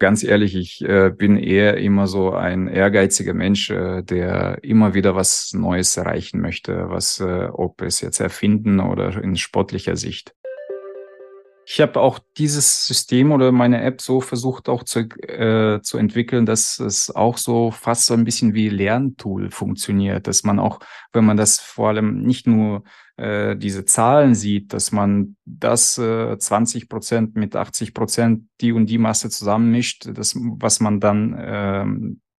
Ganz ehrlich, ich äh, bin eher immer so ein ehrgeiziger Mensch, äh, der immer wieder was Neues erreichen möchte, was, äh, ob es jetzt erfinden oder in sportlicher Sicht. Ich habe auch dieses System oder meine App so versucht auch zu, äh, zu entwickeln, dass es auch so fast so ein bisschen wie Lerntool funktioniert, dass man auch, wenn man das vor allem nicht nur äh, diese Zahlen sieht, dass man das äh, 20 Prozent mit 80 Prozent die und die Masse zusammenmischt, das, was man dann äh,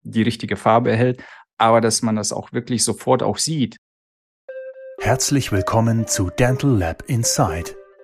die richtige Farbe erhält, aber dass man das auch wirklich sofort auch sieht. Herzlich willkommen zu Dental Lab Inside,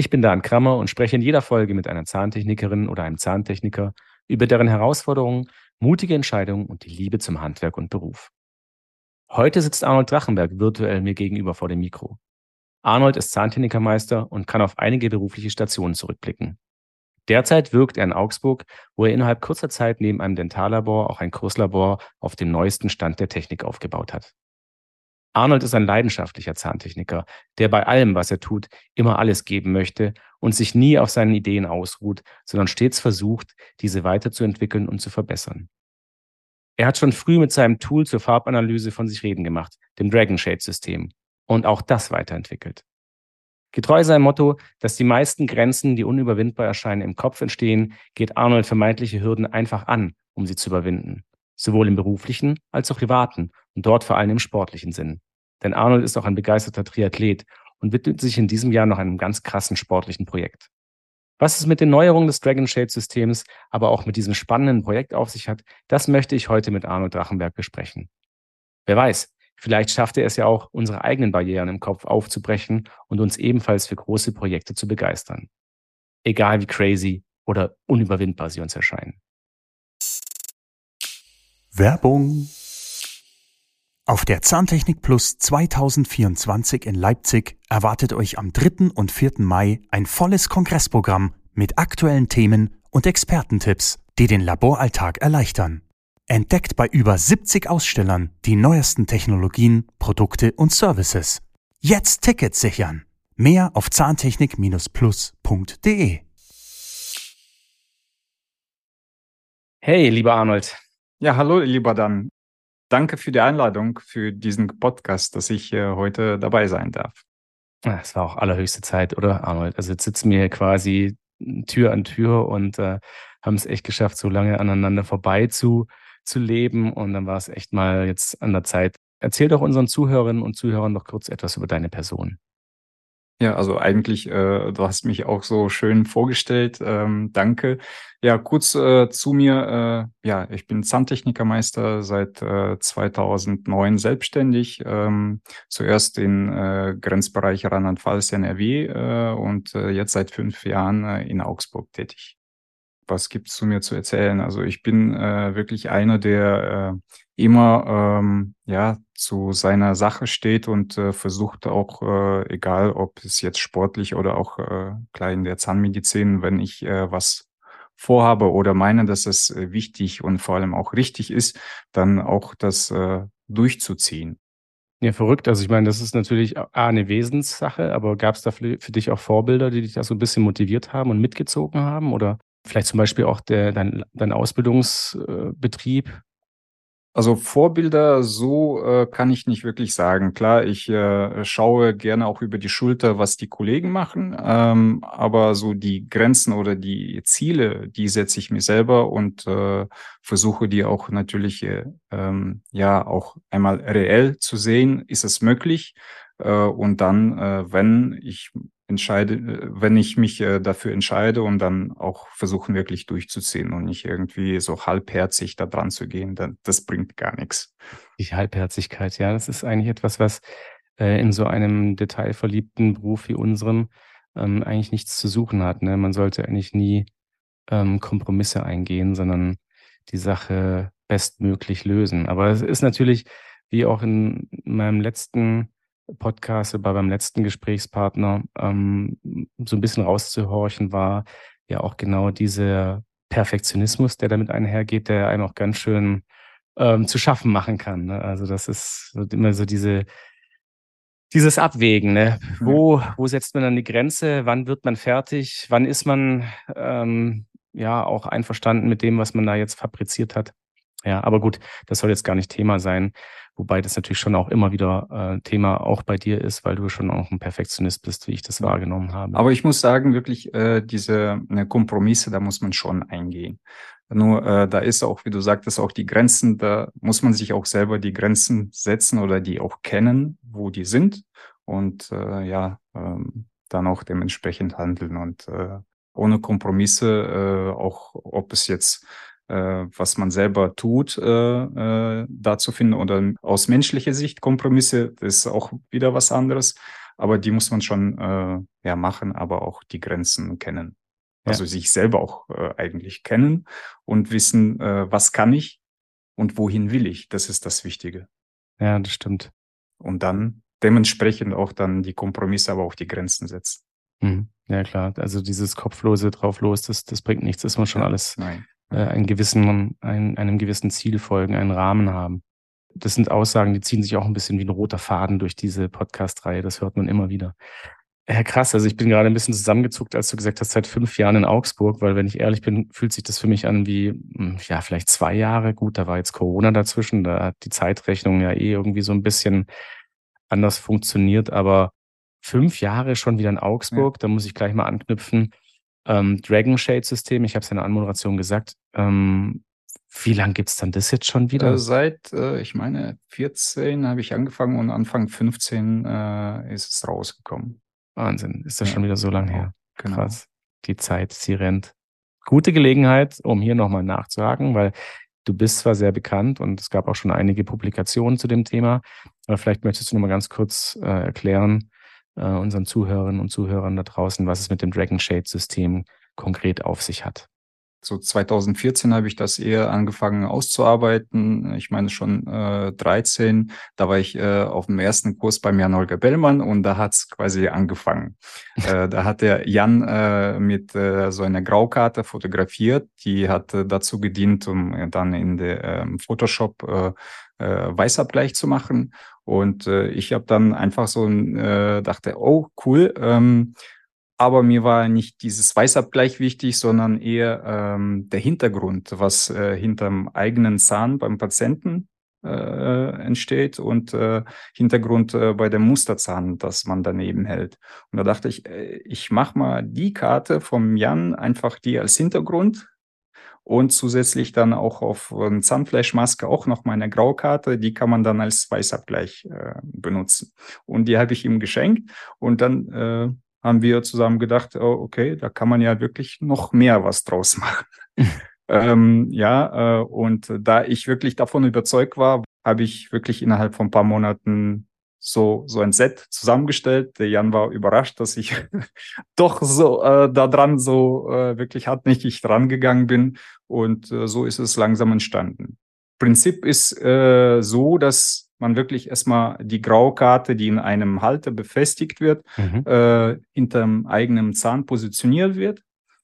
Ich bin Dan Krammer und spreche in jeder Folge mit einer Zahntechnikerin oder einem Zahntechniker über deren Herausforderungen, mutige Entscheidungen und die Liebe zum Handwerk und Beruf. Heute sitzt Arnold Drachenberg virtuell mir gegenüber vor dem Mikro. Arnold ist Zahntechnikermeister und kann auf einige berufliche Stationen zurückblicken. Derzeit wirkt er in Augsburg, wo er innerhalb kurzer Zeit neben einem Dentallabor auch ein Kurslabor auf dem neuesten Stand der Technik aufgebaut hat. Arnold ist ein leidenschaftlicher Zahntechniker, der bei allem, was er tut, immer alles geben möchte und sich nie auf seinen Ideen ausruht, sondern stets versucht, diese weiterzuentwickeln und zu verbessern. Er hat schon früh mit seinem Tool zur Farbanalyse von sich reden gemacht, dem Dragon Shade System, und auch das weiterentwickelt. Getreu seinem Motto, dass die meisten Grenzen, die unüberwindbar erscheinen, im Kopf entstehen, geht Arnold vermeintliche Hürden einfach an, um sie zu überwinden. Sowohl im beruflichen als auch privaten und dort vor allem im sportlichen Sinn. Denn Arnold ist auch ein begeisterter Triathlet und widmet sich in diesem Jahr noch einem ganz krassen sportlichen Projekt. Was es mit den Neuerungen des Dragon Shade Systems, aber auch mit diesem spannenden Projekt auf sich hat, das möchte ich heute mit Arnold Drachenberg besprechen. Wer weiß, Vielleicht schafft er es ja auch, unsere eigenen Barrieren im Kopf aufzubrechen und uns ebenfalls für große Projekte zu begeistern. Egal wie crazy oder unüberwindbar sie uns erscheinen. Werbung. Auf der Zahntechnik Plus 2024 in Leipzig erwartet euch am 3. und 4. Mai ein volles Kongressprogramm mit aktuellen Themen und Expertentipps, die den Laboralltag erleichtern. Entdeckt bei über 70 Ausstellern die neuesten Technologien, Produkte und Services. Jetzt Tickets sichern. Mehr auf zahntechnik-plus.de. Hey, lieber Arnold. Ja, hallo, lieber Dan. Danke für die Einladung für diesen Podcast, dass ich äh, heute dabei sein darf. Es war auch allerhöchste Zeit, oder Arnold? Also jetzt sitzen wir quasi Tür an Tür und äh, haben es echt geschafft, so lange aneinander vorbei zu zu leben. Und dann war es echt mal jetzt an der Zeit. Erzähl doch unseren Zuhörerinnen und Zuhörern noch kurz etwas über deine Person. Ja, also eigentlich, äh, du hast mich auch so schön vorgestellt. Ähm, danke. Ja, kurz äh, zu mir. Äh, ja, ich bin Zahntechnikermeister seit äh, 2009 selbstständig. Ähm, zuerst in äh, Grenzbereich Rheinland-Pfalz, NRW äh, und äh, jetzt seit fünf Jahren äh, in Augsburg tätig was gibt's zu mir zu erzählen? Also ich bin äh, wirklich einer, der äh, immer ähm, ja zu seiner Sache steht und äh, versucht auch, äh, egal ob es jetzt sportlich oder auch äh, klar in der Zahnmedizin, wenn ich äh, was vorhabe oder meine, dass es äh, wichtig und vor allem auch richtig ist, dann auch das äh, durchzuziehen. Ja, verrückt. Also ich meine, das ist natürlich eine Wesenssache, aber gab es da für, für dich auch Vorbilder, die dich da so ein bisschen motiviert haben und mitgezogen haben? Oder Vielleicht zum Beispiel auch der, dein, dein Ausbildungsbetrieb? Also Vorbilder, so äh, kann ich nicht wirklich sagen. Klar, ich äh, schaue gerne auch über die Schulter, was die Kollegen machen, ähm, aber so die Grenzen oder die Ziele, die setze ich mir selber und äh, versuche die auch natürlich äh, ähm, ja auch einmal reell zu sehen. Ist es möglich? Äh, und dann, äh, wenn ich entscheide, äh, wenn ich mich äh, dafür entscheide und dann auch versuchen wirklich durchzuziehen und nicht irgendwie so halbherzig da dran zu gehen, dann, das bringt gar nichts. Die Halbherzigkeit, ja, das ist eigentlich etwas, was äh, in so einem detailverliebten Beruf wie unserem ähm, eigentlich nichts zu suchen hat. Ne? Man sollte eigentlich nie ähm, Kompromisse eingehen, sondern die Sache bestmöglich lösen. Aber es ist natürlich, wie auch in meinem letzten Podcast bei beim letzten Gesprächspartner ähm, so ein bisschen rauszuhorchen war, ja auch genau dieser Perfektionismus, der damit einhergeht, der einem auch ganz schön ähm, zu schaffen machen kann. Ne? Also das ist immer so diese dieses Abwägen, ne? Wo, wo setzt man dann die Grenze? Wann wird man fertig? Wann ist man ähm, ja auch einverstanden mit dem, was man da jetzt fabriziert hat? Ja, aber gut, das soll jetzt gar nicht Thema sein. Wobei das natürlich schon auch immer wieder äh, Thema auch bei dir ist, weil du schon auch ein Perfektionist bist, wie ich das wahrgenommen habe. Aber ich muss sagen, wirklich, äh, diese äh, Kompromisse, da muss man schon eingehen. Nur äh, da ist auch, wie du sagtest, auch die Grenzen, da muss man sich auch selber die Grenzen setzen oder die auch kennen, wo die sind und äh, ja, ähm, dann auch dementsprechend handeln und äh, ohne Kompromisse, äh, auch ob es jetzt was man selber tut, äh, äh, da zu finden oder aus menschlicher Sicht Kompromisse, ist auch wieder was anderes. Aber die muss man schon äh, ja machen, aber auch die Grenzen kennen. Ja. Also sich selber auch äh, eigentlich kennen und wissen, äh, was kann ich und wohin will ich. Das ist das Wichtige. Ja, das stimmt. Und dann dementsprechend auch dann die Kompromisse, aber auch die Grenzen setzen. Mhm. Ja, klar. Also dieses kopflose drauf los, das, das bringt nichts. Das muss schon alles Nein äh, einen gewissen, ein, einem gewissen Ziel folgen, einen Rahmen haben. Das sind Aussagen, die ziehen sich auch ein bisschen wie ein roter Faden durch diese Podcast-Reihe. Das hört man immer wieder. Ja, krass. Also ich bin gerade ein bisschen zusammengezuckt, als du gesagt hast, seit fünf Jahren in Augsburg, weil wenn ich ehrlich bin, fühlt sich das für mich an wie, hm, ja, vielleicht zwei Jahre. Gut, da war jetzt Corona dazwischen. Da hat die Zeitrechnung ja eh irgendwie so ein bisschen anders funktioniert. Aber fünf Jahre schon wieder in Augsburg, ja. da muss ich gleich mal anknüpfen. Ähm, Dragon Shade System, ich habe es in der Anmoderation gesagt. Ähm, wie lange gibt es dann das jetzt schon wieder? Äh, seit, äh, ich meine, 14 habe ich angefangen und Anfang 15 äh, ist es rausgekommen. Wahnsinn, ist das ja. schon wieder so lange her? Genau. Krass. Die Zeit, sie rennt. Gute Gelegenheit, um hier nochmal nachzuhaken, weil du bist zwar sehr bekannt und es gab auch schon einige Publikationen zu dem Thema, aber vielleicht möchtest du nochmal ganz kurz äh, erklären, äh, unseren Zuhörerinnen und Zuhörern da draußen, was es mit dem Dragon Shade System konkret auf sich hat. So 2014 habe ich das eher angefangen auszuarbeiten. Ich meine schon äh, 13. Da war ich äh, auf dem ersten Kurs beim Jan Holger Bellmann und da hat es quasi angefangen. äh, da hat der Jan äh, mit äh, so einer Graukarte fotografiert. Die hat äh, dazu gedient, um äh, dann in der ähm, Photoshop äh, äh, Weißabgleich zu machen. Und äh, ich habe dann einfach so äh, dachte, oh cool. Ähm, aber mir war nicht dieses Weißabgleich wichtig, sondern eher ähm, der Hintergrund, was äh, hinterm eigenen Zahn beim Patienten äh, entsteht und äh, Hintergrund äh, bei dem Musterzahn, das man daneben hält. Und da dachte ich, äh, ich mache mal die Karte vom Jan, einfach die als Hintergrund und zusätzlich dann auch auf eine Zahnfleischmaske auch noch meine Graukarte, die kann man dann als Weißabgleich äh, benutzen. Und die habe ich ihm geschenkt und dann äh, haben wir zusammen gedacht, oh, okay, da kann man ja wirklich noch mehr was draus machen. ähm, ja, äh, und da ich wirklich davon überzeugt war, habe ich wirklich innerhalb von ein paar Monaten so, so ein Set zusammengestellt. Der Jan war überrascht, dass ich doch so äh, da dran so äh, wirklich hartnäckig dran gegangen bin. Und äh, so ist es langsam entstanden. Prinzip ist äh, so, dass man wirklich erstmal die Graukarte, die in einem Halter befestigt wird, mhm. äh, hinterm eigenen Zahn positioniert wird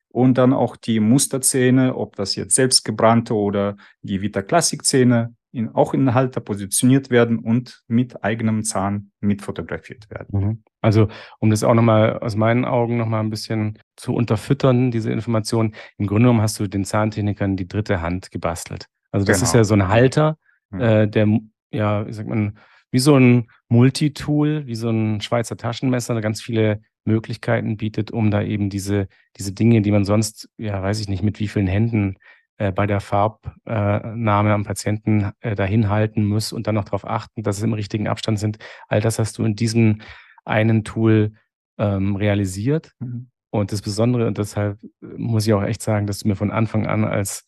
und dann auch die Musterzähne, ob das jetzt selbstgebrannte oder die Vita Classic Zähne, in, auch in den Halter positioniert werden und mit eigenem Zahn mitfotografiert werden. Mhm. Also um das auch nochmal aus meinen Augen nochmal ein bisschen zu unterfüttern, diese Information, im Grunde genommen hast du den Zahntechnikern die dritte Hand gebastelt. Also das genau. ist ja so ein Halter, äh, der, ja, wie sagt man, wie so ein Multitool, wie so ein Schweizer Taschenmesser, ganz viele Möglichkeiten bietet, um da eben diese, diese Dinge, die man sonst, ja, weiß ich nicht, mit wie vielen Händen äh, bei der Farbnahme am Patienten äh, dahin halten muss und dann noch darauf achten, dass es im richtigen Abstand sind. All das hast du in diesem einen Tool ähm, realisiert. Mhm. Und das Besondere, und deshalb muss ich auch echt sagen, dass du mir von Anfang an als,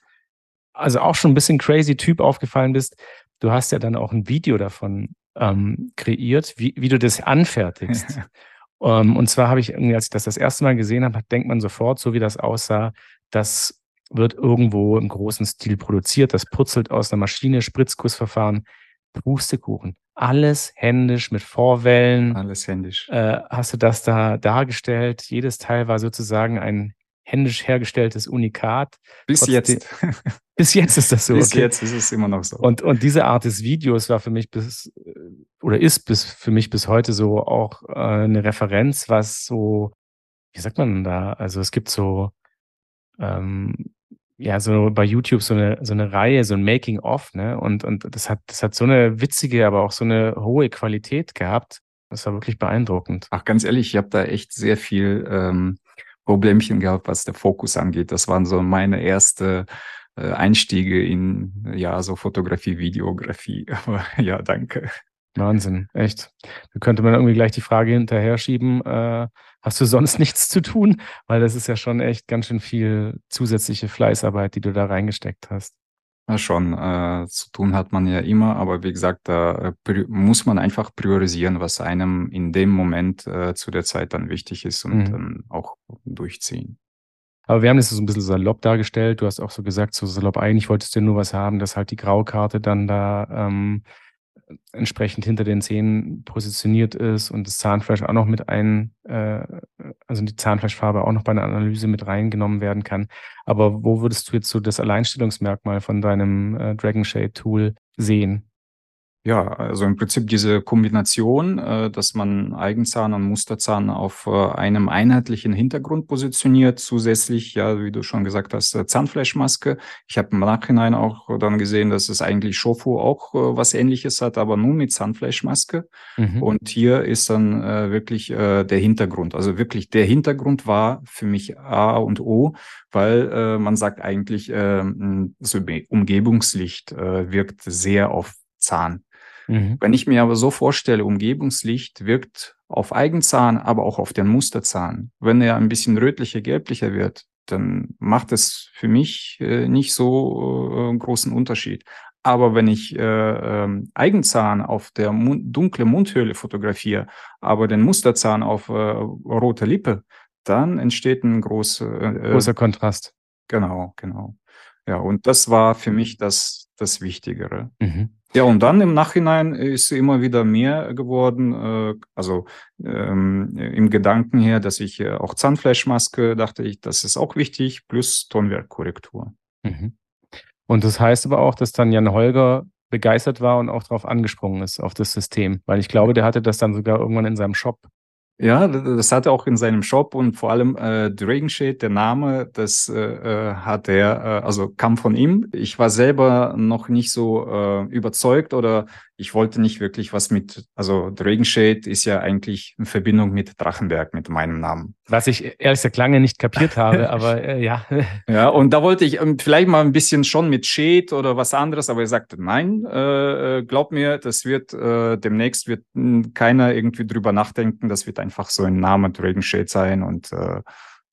also auch schon ein bisschen crazy Typ aufgefallen bist. Du hast ja dann auch ein Video davon ähm, kreiert, wie, wie du das anfertigst. um, ähm, und zwar habe ich irgendwie, als ich das das erste Mal gesehen habe, denkt man sofort, so wie das aussah, dass wird irgendwo im großen Stil produziert. Das putzelt aus einer Maschine, Spritzgussverfahren, Pustekuchen. Alles händisch mit Vorwellen. Alles händisch. Äh, hast du das da dargestellt? Jedes Teil war sozusagen ein händisch hergestelltes Unikat. Bis Trotzdem, jetzt. bis jetzt ist das so. Bis okay. jetzt ist es immer noch so. Und, und diese Art des Videos war für mich bis, oder ist bis, für mich bis heute so auch äh, eine Referenz, was so, wie sagt man da? Also es gibt so, ähm, ja, so bei YouTube so eine, so eine Reihe, so ein Making-of, ne? Und, und das hat, das hat so eine witzige, aber auch so eine hohe Qualität gehabt. Das war wirklich beeindruckend. Ach, ganz ehrlich, ich habe da echt sehr viel ähm, Problemchen gehabt, was der Fokus angeht. Das waren so meine erste äh, Einstiege in ja so Fotografie, Videografie. Aber ja, danke. Wahnsinn, echt. Da könnte man irgendwie gleich die Frage hinterher schieben, äh, hast du sonst nichts zu tun? Weil das ist ja schon echt ganz schön viel zusätzliche Fleißarbeit, die du da reingesteckt hast. Ja, schon. Äh, zu tun hat man ja immer, aber wie gesagt, da äh, muss man einfach priorisieren, was einem in dem Moment äh, zu der Zeit dann wichtig ist und mhm. dann auch durchziehen. Aber wir haben das so ein bisschen salopp dargestellt. Du hast auch so gesagt, so salopp, eigentlich wolltest du nur was haben, dass halt die Graukarte dann da ähm, entsprechend hinter den Zähnen positioniert ist und das Zahnfleisch auch noch mit ein, äh, also die Zahnfleischfarbe auch noch bei einer Analyse mit reingenommen werden kann. Aber wo würdest du jetzt so das Alleinstellungsmerkmal von deinem äh, Dragon Shade Tool sehen? Ja, also im Prinzip diese Kombination, äh, dass man Eigenzahn und Musterzahn auf äh, einem einheitlichen Hintergrund positioniert, zusätzlich, ja, wie du schon gesagt hast, äh, Zahnfleischmaske. Ich habe im Nachhinein auch dann gesehen, dass es eigentlich Shofu auch was ähnliches hat, aber nur mit Zahnfleischmaske. Mhm. Und hier ist dann wirklich der Hintergrund. Also wirklich der Hintergrund war für mich A und O, weil man sagt eigentlich, ähm, so Umgebungslicht wirkt sehr auf Zahn. Mhm. Wenn ich mir aber so vorstelle, Umgebungslicht wirkt auf Eigenzahn, aber auch auf den Musterzahn. Wenn er ein bisschen rötlicher, gelblicher wird, dann macht es für mich äh, nicht so äh, einen großen Unterschied. Aber wenn ich äh, äh, Eigenzahn auf der Mund dunkle Mundhöhle fotografiere, aber den Musterzahn auf äh, rote Lippe, dann entsteht ein groß, äh, großer Kontrast. Genau, genau. Ja, und das war für mich das, das Wichtigere. Mhm. Ja, und dann im Nachhinein ist immer wieder mehr geworden. Äh, also ähm, im Gedanken her, dass ich äh, auch Zahnfleischmaske dachte ich, das ist auch wichtig, plus Tonwerkkorrektur. Mhm. Und das heißt aber auch, dass dann Jan Holger begeistert war und auch darauf angesprungen ist, auf das System. Weil ich glaube, der hatte das dann sogar irgendwann in seinem Shop. Ja, das hat er auch in seinem Shop und vor allem äh, Dragon Shade, der Name, das äh, äh, hat er, äh, also kam von ihm. Ich war selber noch nicht so äh, überzeugt oder ich wollte nicht wirklich was mit, also Dragon Shade ist ja eigentlich in Verbindung mit Drachenberg, mit meinem Namen. Was ich ehrlich gesagt lange nicht kapiert habe, aber äh, ja. Ja, und da wollte ich ähm, vielleicht mal ein bisschen schon mit Shade oder was anderes, aber er sagte, nein, äh, äh glaub mir, das wird, äh, demnächst wird hm, keiner irgendwie drüber nachdenken, das wird einfach so ein Name Dragon Shade sein und äh,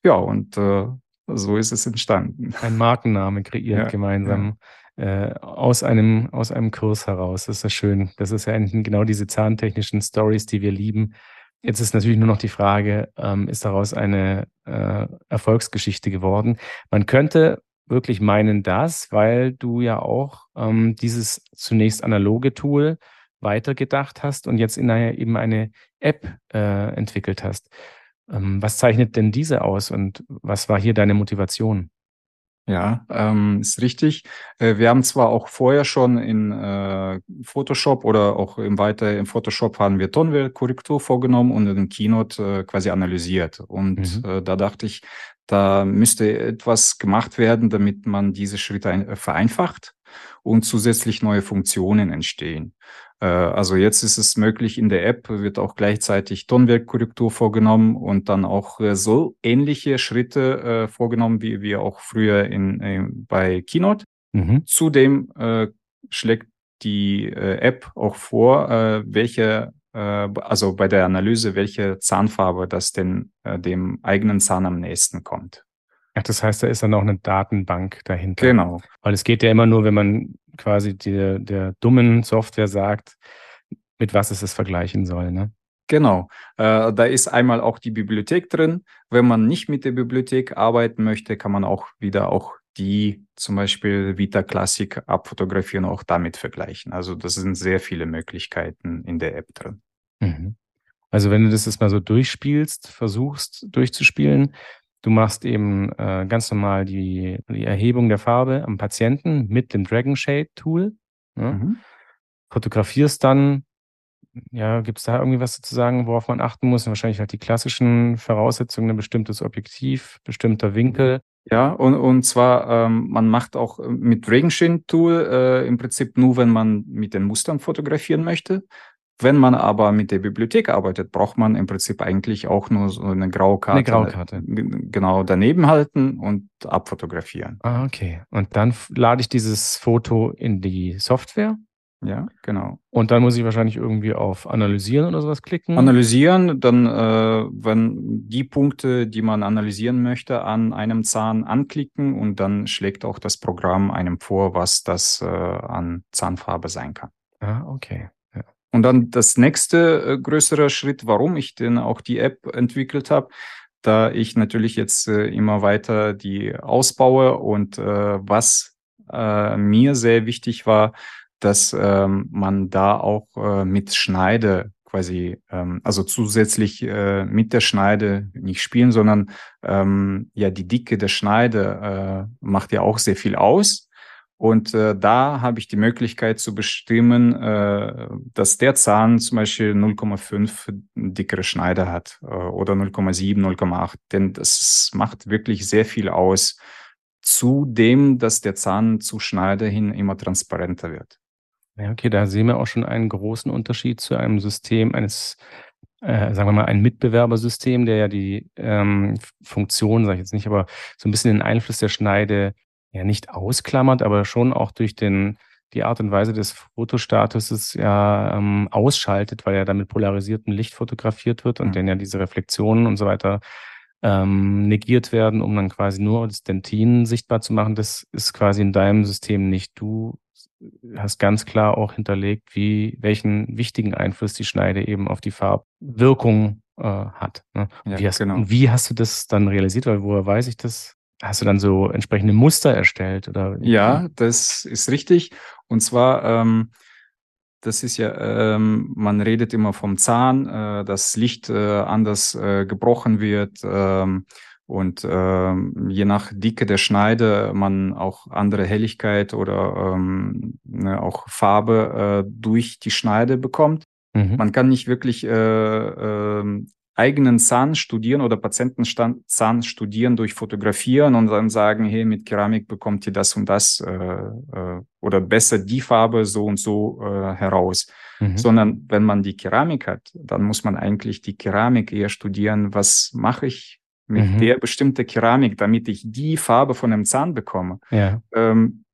ja, und äh, so ist es entstanden. Ein Markenname kreiert ja, gemeinsam. Ja äh, aus, einem, aus einem Kurs heraus. Das ist ja schön. Das ist ja genau diese zahntechnischen Stories, die wir lieben. Jetzt ist natürlich nur noch die Frage, ähm, ist daraus eine äh, Erfolgsgeschichte geworden? Man könnte wirklich meinen das, weil du ja auch ähm, dieses zunächst analoge Tool weitergedacht hast und jetzt in einer, eben eine App äh, entwickelt hast. Ähm, was zeichnet denn diese aus und was war hier deine Motivation? Ja, ähm, ist richtig. Äh, wir haben zwar auch vorher schon in äh, Photoshop oder auch im weiter im Photoshop haben wir Tonwertkorrektur vorgenommen und in Keynote äh, quasi analysiert. Und mhm. äh, da dachte ich, da müsste etwas gemacht werden, damit man diese Schritte ein, äh, vereinfacht und zusätzlich neue Funktionen entstehen. Äh, also jetzt ist es möglich, in der App wird auch gleichzeitig Tonwerkkorrektur vorgenommen und dann auch äh, so ähnliche Schritte äh, vorgenommen, wie wir auch früher in, bei Keynote. Mhm. Zudem schlägt die App auch vor, welche, also bei der Analyse, welche Zahnfarbe das denn dem eigenen Zahn am nächsten kommt. Ach, das heißt, da ist dann auch eine Datenbank dahinter. Genau. Weil es geht ja immer nur, wenn man quasi der, der dummen Software sagt, mit was es es vergleichen soll. Ne? Genau, äh, da ist einmal auch die Bibliothek drin. Wenn man nicht mit der Bibliothek arbeiten möchte, kann man auch wieder auch die zum Beispiel Vita Classic abfotografieren, auch damit vergleichen. Also das sind sehr viele Möglichkeiten in der App drin. Mhm. Also wenn du das jetzt mal so durchspielst, versuchst durchzuspielen, du machst eben äh, ganz normal die, die Erhebung der Farbe am Patienten mit dem Dragon Shade Tool, ne? mhm. fotografierst dann ja, gibt es da irgendwie was zu sagen, worauf man achten muss? Wahrscheinlich halt die klassischen Voraussetzungen, ein bestimmtes Objektiv, bestimmter Winkel. Ja, und, und zwar, ähm, man macht auch äh, mit Regenschirm Tool äh, im Prinzip nur, wenn man mit den Mustern fotografieren möchte. Wenn man aber mit der Bibliothek arbeitet, braucht man im Prinzip eigentlich auch nur so eine graue Karte. Eine graue Karte. Genau daneben halten und abfotografieren. Ah, okay. Und dann lade ich dieses Foto in die Software ja, genau. Und dann muss ich wahrscheinlich irgendwie auf Analysieren oder sowas klicken. Analysieren, dann, äh, wenn die Punkte, die man analysieren möchte, an einem Zahn anklicken und dann schlägt auch das Programm einem vor, was das äh, an Zahnfarbe sein kann. Ah, okay. Und dann das nächste äh, größere Schritt, warum ich denn auch die App entwickelt habe, da ich natürlich jetzt äh, immer weiter die ausbaue und äh, was äh, mir sehr wichtig war, dass ähm, man da auch äh, mit Schneide quasi, ähm, also zusätzlich äh, mit der Schneide nicht spielen, sondern ähm, ja, die Dicke der Schneide äh, macht ja auch sehr viel aus. Und äh, da habe ich die Möglichkeit zu bestimmen, äh, dass der Zahn zum Beispiel 0,5 dickere Schneide hat äh, oder 0,7, 0,8. Denn das macht wirklich sehr viel aus. Zudem, dass der Zahn zu Schneide hin immer transparenter wird. Ja, okay, da sehen wir auch schon einen großen Unterschied zu einem System eines, äh, sagen wir mal, ein Mitbewerbersystem, der ja die ähm, Funktion, sage ich jetzt nicht, aber so ein bisschen den Einfluss der Schneide ja nicht ausklammert, aber schon auch durch den die Art und Weise des Fotostatuses ja ähm, ausschaltet, weil ja damit polarisiertem Licht fotografiert wird und mhm. dann ja diese Reflexionen und so weiter ähm, negiert werden, um dann quasi nur das Dentin sichtbar zu machen. Das ist quasi in deinem System nicht. Du hast ganz klar auch hinterlegt, wie, welchen wichtigen Einfluss die Schneide eben auf die Farbwirkung äh, hat. Ne? Ja, wie, hast, genau. wie hast du das dann realisiert? Weil woher weiß ich das? Hast du dann so entsprechende Muster erstellt? Oder? Ja, das ist richtig. Und zwar, ähm, das ist ja, ähm, man redet immer vom Zahn, äh, das Licht äh, anders äh, gebrochen wird. Ähm, und ähm, je nach Dicke der Schneide man auch andere Helligkeit oder ähm, ne, auch Farbe äh, durch die Schneide bekommt. Mhm. Man kann nicht wirklich äh, äh, eigenen Zahn studieren oder Patientenzahn studieren durch Fotografieren und dann sagen, hey, mit Keramik bekommt ihr das und das äh, äh, oder besser die Farbe so und so äh, heraus. Mhm. Sondern wenn man die Keramik hat, dann muss man eigentlich die Keramik eher studieren, was mache ich mit mhm. der bestimmten Keramik, damit ich die Farbe von einem Zahn bekomme. Ja. Ähm,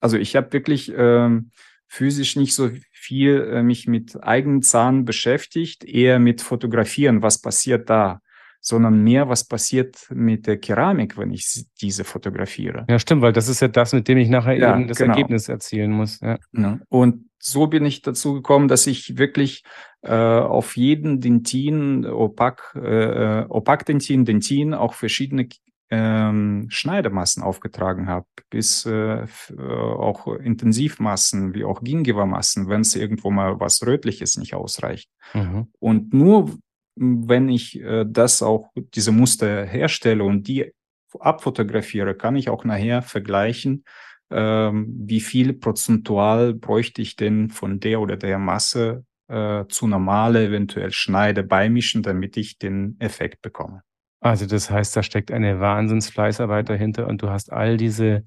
also ich habe wirklich ähm, physisch nicht so viel äh, mich mit eigenen Zahn beschäftigt, eher mit Fotografieren, was passiert da, sondern mehr, was passiert mit der Keramik, wenn ich diese fotografiere. Ja, stimmt, weil das ist ja das, mit dem ich nachher ja, eben das genau. Ergebnis erzielen muss. Ja. ja. Und so bin ich dazu gekommen, dass ich wirklich äh, auf jeden Dentin, Opak, äh, Opak-Dentin, Dentin auch verschiedene ähm, Schneidemassen aufgetragen habe, bis äh, äh, auch Intensivmassen wie auch Gingiva-Massen, wenn es irgendwo mal was Rötliches nicht ausreicht. Mhm. Und nur wenn ich äh, das auch, diese Muster herstelle und die abfotografiere, kann ich auch nachher vergleichen, ähm, wie viel prozentual bräuchte ich denn von der oder der Masse äh, zu normale eventuell Schneide beimischen, damit ich den Effekt bekomme. Also das heißt, da steckt eine Wahnsinnsfleißarbeit dahinter und du hast all diese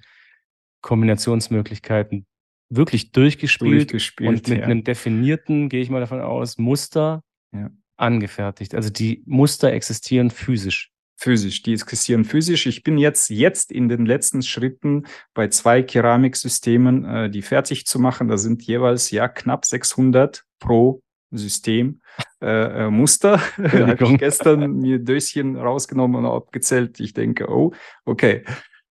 Kombinationsmöglichkeiten wirklich durchgespielt, durchgespielt und mit ja. einem definierten, gehe ich mal davon aus, Muster ja. angefertigt. Also die Muster existieren physisch physisch, die existieren physisch. Ich bin jetzt, jetzt in den letzten Schritten bei zwei Keramiksystemen, äh, die fertig zu machen. Da sind jeweils ja knapp 600 pro System äh, äh, Muster. habe ich gestern mir Döschen rausgenommen und abgezählt. Ich denke, oh, okay.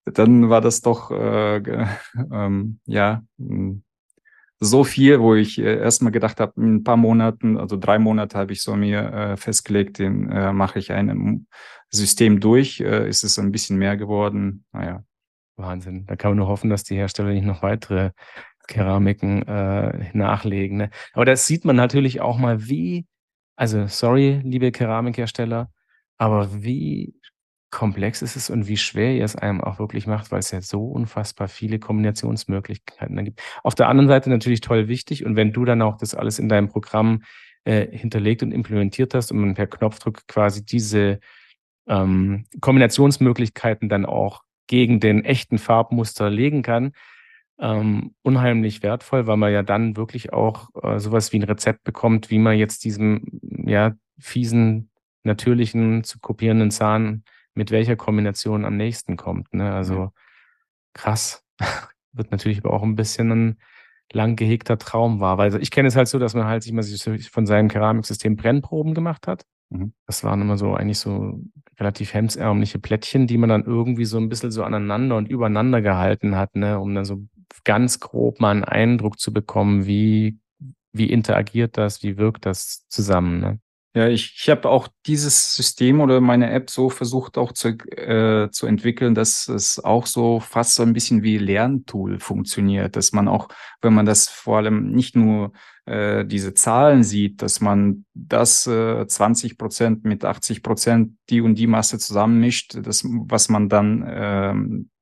Dann war das doch, äh, ähm, ja, hm, so viel, wo ich äh, erstmal gedacht habe, in ein paar Monaten, also drei Monate habe ich so mir äh, festgelegt, den äh, mache ich ein System durch, ist es ein bisschen mehr geworden. Naja. Wahnsinn. Da kann man nur hoffen, dass die Hersteller nicht noch weitere Keramiken äh, nachlegen. Ne? Aber das sieht man natürlich auch mal, wie, also sorry, liebe Keramikhersteller, aber wie komplex ist es und wie schwer ihr es einem auch wirklich macht, weil es ja so unfassbar viele Kombinationsmöglichkeiten gibt. Auf der anderen Seite natürlich toll wichtig und wenn du dann auch das alles in deinem Programm äh, hinterlegt und implementiert hast und man per Knopfdruck quasi diese ähm, Kombinationsmöglichkeiten dann auch gegen den echten Farbmuster legen kann, ähm, unheimlich wertvoll, weil man ja dann wirklich auch äh, sowas wie ein Rezept bekommt, wie man jetzt diesem ja fiesen, natürlichen, zu kopierenden Zahn mit welcher Kombination am nächsten kommt. Ne? Also krass. Wird natürlich aber auch ein bisschen ein lang gehegter Traum war. Weil ich kenne es halt so, dass man halt sich mal von seinem Keramiksystem Brennproben gemacht hat. Mhm. Das waren immer so eigentlich so relativ hemsärmliche Plättchen, die man dann irgendwie so ein bisschen so aneinander und übereinander gehalten hat, ne, um dann so ganz grob mal einen Eindruck zu bekommen, wie, wie interagiert das, wie wirkt das zusammen. Ne? Ja, ich, ich habe auch dieses System oder meine App so versucht auch zu, äh, zu entwickeln, dass es auch so fast so ein bisschen wie Lerntool funktioniert, dass man auch, wenn man das vor allem nicht nur äh, diese Zahlen sieht, dass man das äh, 20 Prozent mit 80 Prozent die und die Masse zusammenmischt, das, was man dann äh,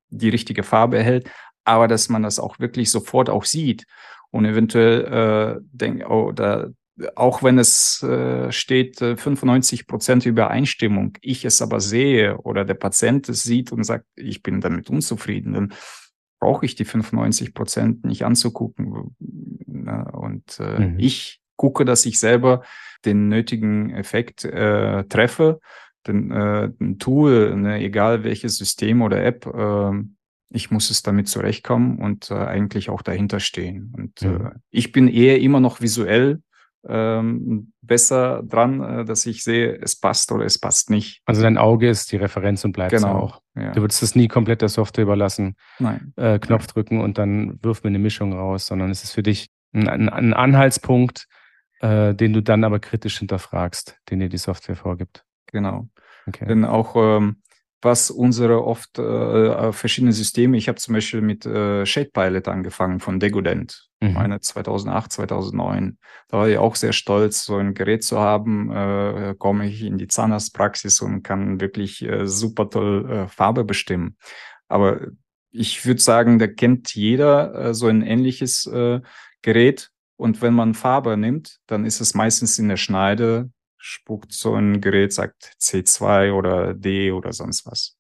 die richtige Farbe erhält, aber dass man das auch wirklich sofort auch sieht und eventuell äh, denk, oh, da auch wenn es äh, steht äh, 95 Prozent Übereinstimmung, ich es aber sehe oder der Patient es sieht und sagt, ich bin damit unzufrieden, dann brauche ich die 95 Prozent nicht anzugucken. Und äh, mhm. ich gucke, dass ich selber den nötigen Effekt äh, treffe, den, äh, ein Tool, ne, egal welches System oder App, äh, ich muss es damit zurechtkommen und äh, eigentlich auch dahinter stehen. Und mhm. äh, ich bin eher immer noch visuell ähm, besser dran, äh, dass ich sehe, es passt oder es passt nicht. Also dein Auge ist die Referenz und bleibt genau, auch. Ja. Du würdest es nie komplett der Software überlassen. Nein. Äh, Knopf ja. drücken und dann wirf mir eine Mischung raus, sondern es ist für dich ein, ein, ein Anhaltspunkt, äh, den du dann aber kritisch hinterfragst, den dir die Software vorgibt. Genau. Okay. Denn auch ähm, was unsere oft äh, äh, verschiedene Systeme, ich habe zum Beispiel mit äh, Shade Pilot angefangen von Degodent, mhm. meine 2008, 2009. Da war ich auch sehr stolz, so ein Gerät zu haben. Äh, komme ich in die Zahnarztpraxis und kann wirklich äh, super toll äh, Farbe bestimmen. Aber ich würde sagen, da kennt jeder äh, so ein ähnliches äh, Gerät. Und wenn man Farbe nimmt, dann ist es meistens in der Schneide spuckt so ein Gerät, sagt C2 oder D oder sonst was.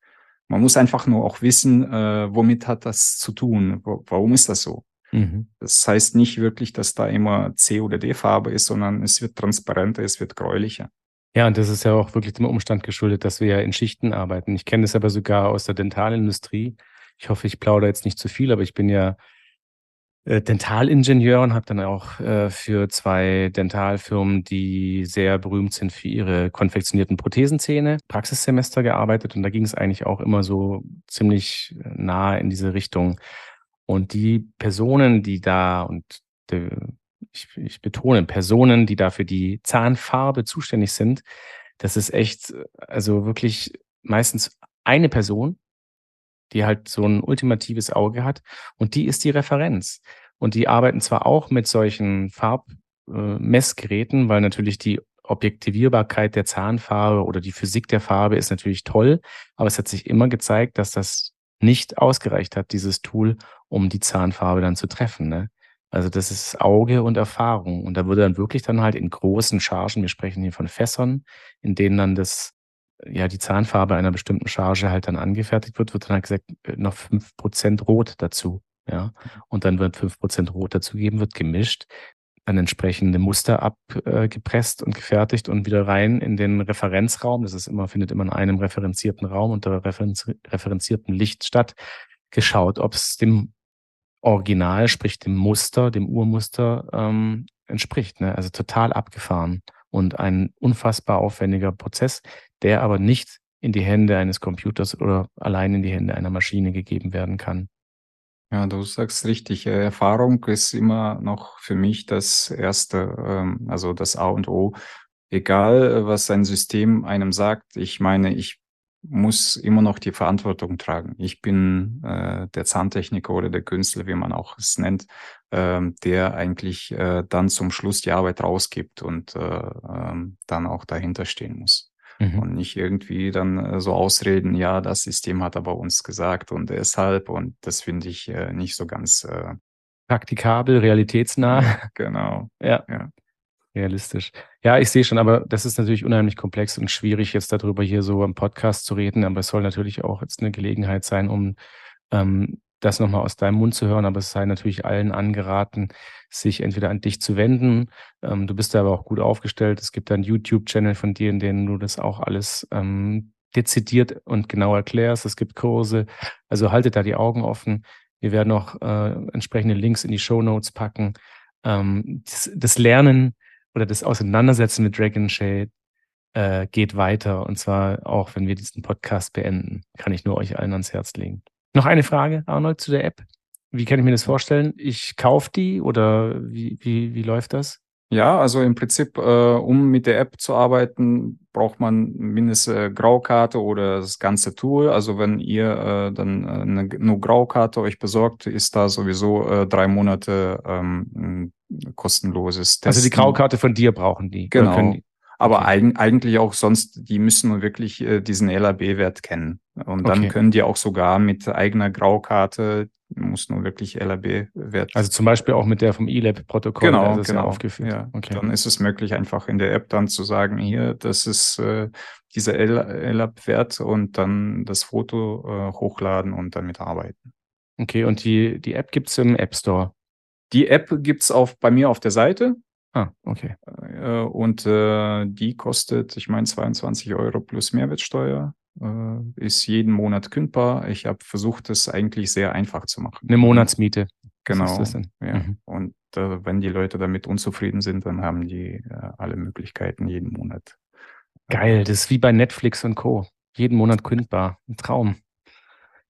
Man muss einfach nur auch wissen, äh, womit hat das zu tun, warum ist das so. Mhm. Das heißt nicht wirklich, dass da immer C oder D-Farbe ist, sondern es wird transparenter, es wird gräulicher. Ja, und das ist ja auch wirklich dem Umstand geschuldet, dass wir ja in Schichten arbeiten. Ich kenne das aber sogar aus der Dentalindustrie. Ich hoffe, ich plaudere jetzt nicht zu viel, aber ich bin ja äh, Dentalingenieur und habe dann auch äh, für zwei Dentalfirmen, die sehr berühmt sind für ihre konfektionierten Prothesenzähne, Praxissemester gearbeitet und da ging es eigentlich auch immer so ziemlich äh, nah in diese Richtung. Und die Personen, die da und die, ich, ich betone Personen, die da für die Zahnfarbe zuständig sind, das ist echt, also wirklich meistens eine Person, die halt so ein ultimatives Auge hat und die ist die Referenz. Und die arbeiten zwar auch mit solchen Farbmessgeräten, äh, weil natürlich die Objektivierbarkeit der Zahnfarbe oder die Physik der Farbe ist natürlich toll, aber es hat sich immer gezeigt, dass das nicht ausgereicht hat, dieses Tool, um die Zahnfarbe dann zu treffen. Ne? Also das ist Auge und Erfahrung. Und da würde dann wirklich dann halt in großen Chargen, wir sprechen hier von Fässern, in denen dann das ja die Zahnfarbe einer bestimmten Charge halt dann angefertigt wird, wird dann halt gesagt, äh, noch fünf Prozent Rot dazu. Ja. Und dann wird fünf Prozent Rot dazugeben, wird gemischt, dann entsprechende Muster abgepresst und gefertigt und wieder rein in den Referenzraum. Das ist immer, findet immer in einem referenzierten Raum unter referenziertem Licht statt. Geschaut, ob es dem Original, sprich dem Muster, dem Urmuster ähm, entspricht. Ne? Also total abgefahren und ein unfassbar aufwendiger Prozess, der aber nicht in die Hände eines Computers oder allein in die Hände einer Maschine gegeben werden kann. Ja, du sagst richtig. Äh, Erfahrung ist immer noch für mich das Erste, ähm, also das A und O. Egal, was ein System einem sagt. Ich meine, ich muss immer noch die Verantwortung tragen. Ich bin äh, der Zahntechniker oder der Künstler, wie man auch es nennt, äh, der eigentlich äh, dann zum Schluss die Arbeit rausgibt und äh, äh, dann auch dahinter stehen muss. Mhm. Und nicht irgendwie dann äh, so ausreden, ja, das System hat aber uns gesagt und deshalb. Und das finde ich äh, nicht so ganz äh, praktikabel, realitätsnah. Ja, genau. ja. ja. Realistisch. Ja, ich sehe schon, aber das ist natürlich unheimlich komplex und schwierig, jetzt darüber hier so im Podcast zu reden. Aber es soll natürlich auch jetzt eine Gelegenheit sein, um ähm, das nochmal aus deinem Mund zu hören. Aber es sei natürlich allen angeraten, sich entweder an dich zu wenden. Ähm, du bist da aber auch gut aufgestellt. Es gibt einen YouTube-Channel von dir, in dem du das auch alles ähm, dezidiert und genau erklärst. Es gibt Kurse. Also haltet da die Augen offen. Wir werden noch äh, entsprechende Links in die Show Notes packen. Ähm, das, das Lernen oder das Auseinandersetzen mit Dragon Shade äh, geht weiter. Und zwar auch, wenn wir diesen Podcast beenden. Kann ich nur euch allen ans Herz legen. Noch eine Frage, Arnold, zu der App. Wie kann ich mir das vorstellen? Ich kaufe die oder wie, wie, wie läuft das? Ja, also im Prinzip, äh, um mit der App zu arbeiten, braucht man mindestens äh, Graukarte oder das ganze Tool. Also wenn ihr äh, dann äh, eine, nur Graukarte euch besorgt, ist da sowieso äh, drei Monate ähm, kostenloses Testen. Also die Graukarte von dir brauchen die. Genau. Die? Aber okay. eigentlich auch sonst, die müssen wirklich äh, diesen LAB-Wert kennen. Und dann okay. können die auch sogar mit eigener Graukarte, muss nur wirklich LAB-Wert. Also zum Beispiel auch mit der vom E-Lab-Protokoll, genau, das genau. ja aufgeführt. Ja. Okay. Dann ist es möglich, einfach in der App dann zu sagen, hier, das ist äh, dieser LAB-Wert und dann das Foto äh, hochladen und damit arbeiten. Okay, und die, die App gibt es im App Store? Die App gibt es bei mir auf der Seite. Ah, okay. Äh, und äh, die kostet, ich meine, 22 Euro plus Mehrwertsteuer. Äh, ist jeden Monat kündbar. Ich habe versucht, es eigentlich sehr einfach zu machen. Eine Monatsmiete. Genau. Ja. Mhm. Und äh, wenn die Leute damit unzufrieden sind, dann haben die äh, alle Möglichkeiten jeden Monat. Geil, das ist wie bei Netflix und Co. Jeden Monat kündbar. Ein Traum.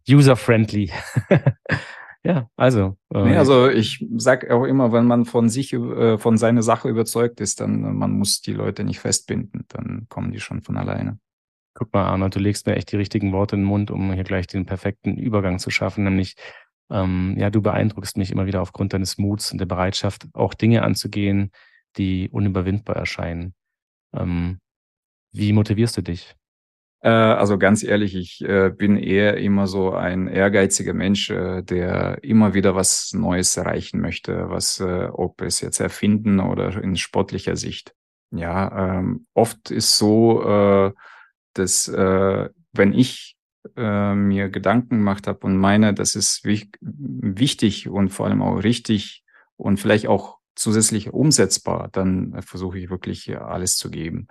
User-friendly. Ja, also. Äh, nee, also ich sag auch immer, wenn man von sich, äh, von seiner Sache überzeugt ist, dann äh, man muss die Leute nicht festbinden, dann kommen die schon von alleine. Guck mal, Arnold, du legst mir echt die richtigen Worte in den Mund, um hier gleich den perfekten Übergang zu schaffen, nämlich ähm, ja, du beeindruckst mich immer wieder aufgrund deines Muts und der Bereitschaft, auch Dinge anzugehen, die unüberwindbar erscheinen. Ähm, wie motivierst du dich? Äh, also ganz ehrlich, ich äh, bin eher immer so ein ehrgeiziger Mensch, äh, der immer wieder was Neues erreichen möchte, was, ob es jetzt erfinden oder in sportlicher Sicht. Ja, ähm, oft ist so, dass wenn ich mir Gedanken gemacht habe und meine, das ist wichtig und vor allem auch richtig und vielleicht auch zusätzlich umsetzbar, dann versuche ich wirklich alles zu geben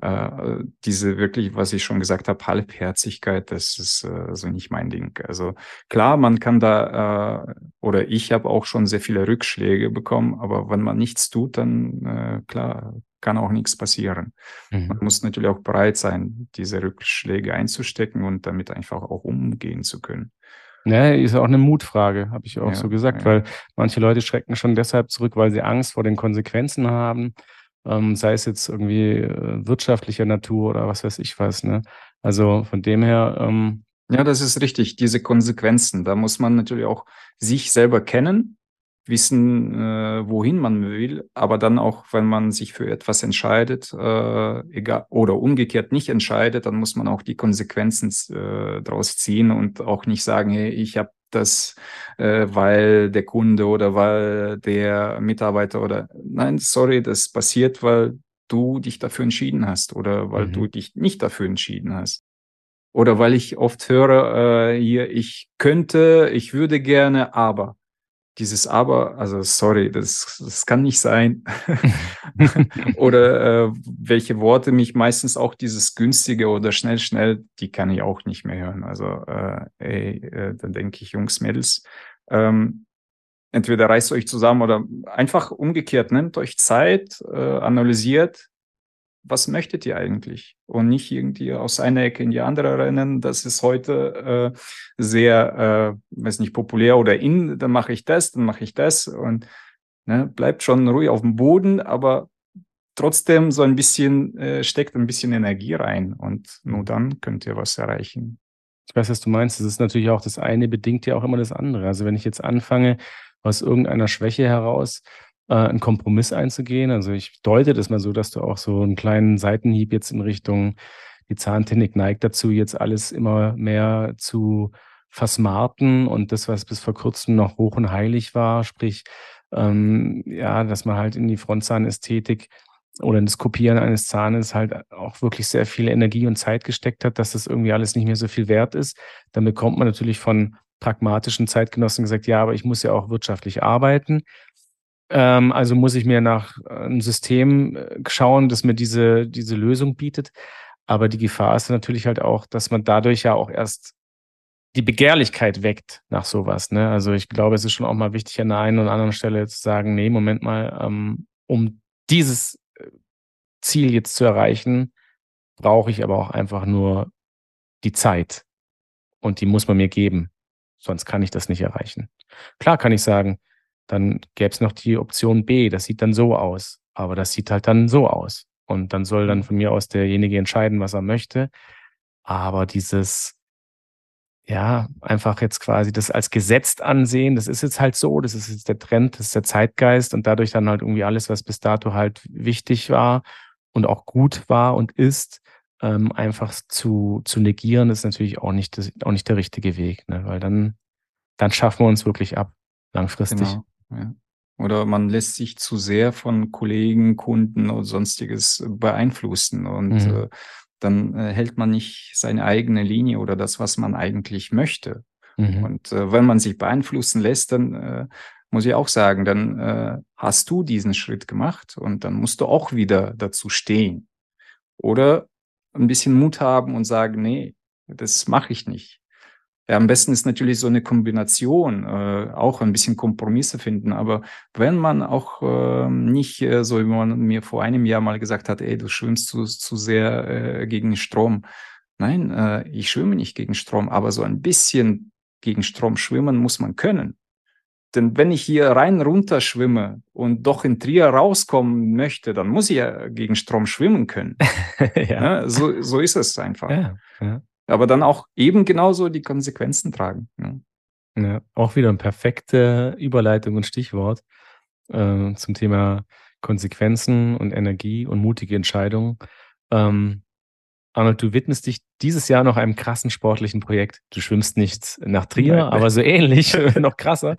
äh, diese wirklich, was ich schon gesagt habe, Halbherzigkeit, das ist äh, so nicht mein Ding. Also klar, man kann da, äh, oder ich habe auch schon sehr viele Rückschläge bekommen, aber wenn man nichts tut, dann äh, klar, kann auch nichts passieren. Mhm. Man muss natürlich auch bereit sein, diese Rückschläge einzustecken und damit einfach auch umgehen zu können. Ja, ist auch eine Mutfrage, habe ich auch ja, so gesagt, ja. weil manche Leute schrecken schon deshalb zurück, weil sie Angst vor den Konsequenzen haben ähm, sei es jetzt irgendwie äh, wirtschaftlicher Natur oder was weiß ich was. Ne? Also von dem her. Ähm, ja, das ist richtig. Diese Konsequenzen, da muss man natürlich auch sich selber kennen, wissen, äh, wohin man will, aber dann auch, wenn man sich für etwas entscheidet, äh, egal oder umgekehrt nicht entscheidet, dann muss man auch die Konsequenzen äh, daraus ziehen und auch nicht sagen, hey, ich habe das, äh, weil der Kunde oder weil der Mitarbeiter oder nein, sorry, das passiert, weil du dich dafür entschieden hast oder weil mhm. du dich nicht dafür entschieden hast. Oder weil ich oft höre, äh, hier, ich könnte, ich würde gerne, aber dieses Aber, also sorry, das, das kann nicht sein. oder äh, welche Worte mich meistens auch dieses günstige oder schnell, schnell, die kann ich auch nicht mehr hören. Also, äh, ey, äh, dann denke ich, Jungs, Mädels, ähm, entweder reißt euch zusammen oder einfach umgekehrt, nehmt euch Zeit, äh, analysiert, was möchtet ihr eigentlich? Und nicht irgendwie aus einer Ecke in die andere rennen. Das ist heute äh, sehr, äh, weiß nicht, populär oder in, dann mache ich das, dann mache ich das und ne, bleibt schon ruhig auf dem Boden, aber trotzdem so ein bisschen, äh, steckt ein bisschen Energie rein und nur dann könnt ihr was erreichen. Ich weiß, was du meinst. Das ist natürlich auch das eine bedingt ja auch immer das andere. Also wenn ich jetzt anfange, aus irgendeiner Schwäche heraus äh, einen Kompromiss einzugehen, also ich deute das mal so, dass du auch so einen kleinen Seitenhieb jetzt in Richtung die Zahntechnik neigt dazu, jetzt alles immer mehr zu versmarten und das, was bis vor kurzem noch hoch und heilig war, sprich, ähm, ja, dass man halt in die Frontzahnästhetik oder in das Kopieren eines Zahnes halt auch wirklich sehr viel Energie und Zeit gesteckt hat, dass das irgendwie alles nicht mehr so viel wert ist. Dann bekommt man natürlich von pragmatischen Zeitgenossen gesagt, ja, aber ich muss ja auch wirtschaftlich arbeiten. Ähm, also muss ich mir nach äh, einem System äh, schauen, das mir diese, diese Lösung bietet. Aber die Gefahr ist natürlich halt auch, dass man dadurch ja auch erst die Begehrlichkeit weckt nach sowas. Ne? Also ich glaube, es ist schon auch mal wichtig, an der einen oder anderen Stelle zu sagen, nee, Moment mal, ähm, um dieses Ziel jetzt zu erreichen, brauche ich aber auch einfach nur die Zeit. Und die muss man mir geben. Sonst kann ich das nicht erreichen. Klar kann ich sagen, dann gäbe es noch die Option B, das sieht dann so aus. Aber das sieht halt dann so aus. Und dann soll dann von mir aus derjenige entscheiden, was er möchte. Aber dieses, ja, einfach jetzt quasi das als gesetzt ansehen, das ist jetzt halt so, das ist jetzt der Trend, das ist der Zeitgeist und dadurch dann halt irgendwie alles, was bis dato halt wichtig war und auch gut war und ist, ähm, einfach zu, zu negieren, ist natürlich auch nicht, das, auch nicht der richtige Weg, ne? weil dann, dann schaffen wir uns wirklich ab, langfristig. Genau, ja. Oder man lässt sich zu sehr von Kollegen, Kunden und sonstiges beeinflussen und mhm. äh, dann äh, hält man nicht seine eigene Linie oder das, was man eigentlich möchte. Mhm. Und äh, wenn man sich beeinflussen lässt, dann äh, muss ich auch sagen, dann äh, hast du diesen Schritt gemacht und dann musst du auch wieder dazu stehen. Oder ein bisschen Mut haben und sagen, nee, das mache ich nicht. Ja, am besten ist natürlich so eine Kombination, äh, auch ein bisschen Kompromisse finden. Aber wenn man auch äh, nicht äh, so, wie man mir vor einem Jahr mal gesagt hat, ey, du schwimmst zu, zu sehr äh, gegen Strom. Nein, äh, ich schwimme nicht gegen Strom, aber so ein bisschen gegen Strom schwimmen muss man können. Denn wenn ich hier rein runter schwimme und doch in Trier rauskommen möchte, dann muss ich ja gegen Strom schwimmen können. ja. ja. so, so ist es einfach. Ja, ja. Aber dann auch eben genauso die Konsequenzen tragen. Ja, auch wieder eine perfekte Überleitung und Stichwort äh, zum Thema Konsequenzen und Energie und mutige Entscheidungen. Ähm, Arnold, du widmest dich dieses Jahr noch einem krassen sportlichen Projekt. Du schwimmst nicht nach Trier, Nein. aber so ähnlich, noch krasser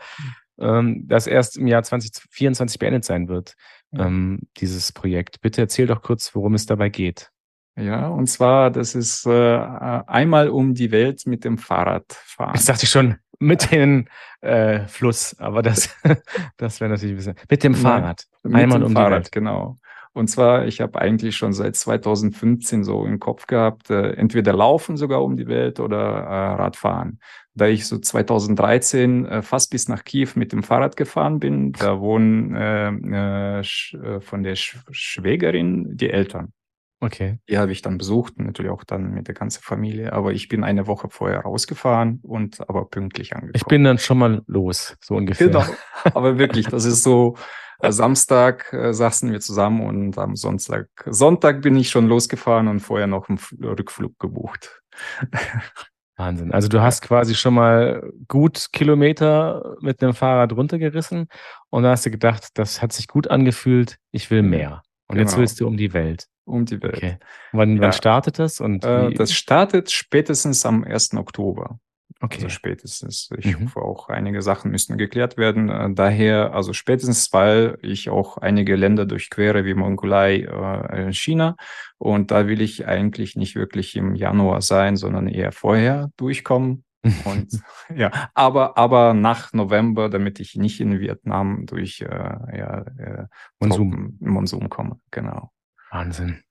ähm, das erst im Jahr 2024 beendet sein wird, ähm, dieses Projekt. Bitte erzähl doch kurz, worum es dabei geht. Ja, und zwar, das ist äh, einmal um die Welt mit dem Fahrrad fahren. Das dachte ich schon, mit dem äh, Fluss, aber das, das wäre natürlich ein bisschen. Mit dem Fahrrad. Mit einmal dem um Fahrrad, die Welt. genau. Und zwar, ich habe eigentlich schon seit 2015 so im Kopf gehabt, äh, entweder laufen sogar um die Welt oder äh, Radfahren. Da ich so 2013 äh, fast bis nach Kiew mit dem Fahrrad gefahren bin, da wohnen äh, äh, von der Sch Schwägerin die Eltern. Okay. Die habe ich dann besucht, natürlich auch dann mit der ganzen Familie. Aber ich bin eine Woche vorher rausgefahren und aber pünktlich angekommen. Ich bin dann schon mal los, so ungefähr. Genau. Aber wirklich, das ist so, äh, Samstag äh, saßen wir zusammen und am Sonntag, Sonntag bin ich schon losgefahren und vorher noch einen Rückflug gebucht. Wahnsinn. Also du hast quasi schon mal gut Kilometer mit dem Fahrrad runtergerissen und da hast du gedacht, das hat sich gut angefühlt, ich will mehr. Und genau. jetzt willst du um die Welt. Um die Welt. Okay. Wann, ja. wann startet das? Und äh, das startet spätestens am 1. Oktober. Okay. Also spätestens. Ich mhm. hoffe auch, einige Sachen müssen geklärt werden. Äh, daher, also spätestens, weil ich auch einige Länder durchquere, wie Mongolei, äh, China. Und da will ich eigentlich nicht wirklich im Januar sein, sondern eher vorher durchkommen. Und ja, aber, aber nach November, damit ich nicht in Vietnam durch äh, ja, äh, Monsun. Monsun komme. Genau. Wahnsinn.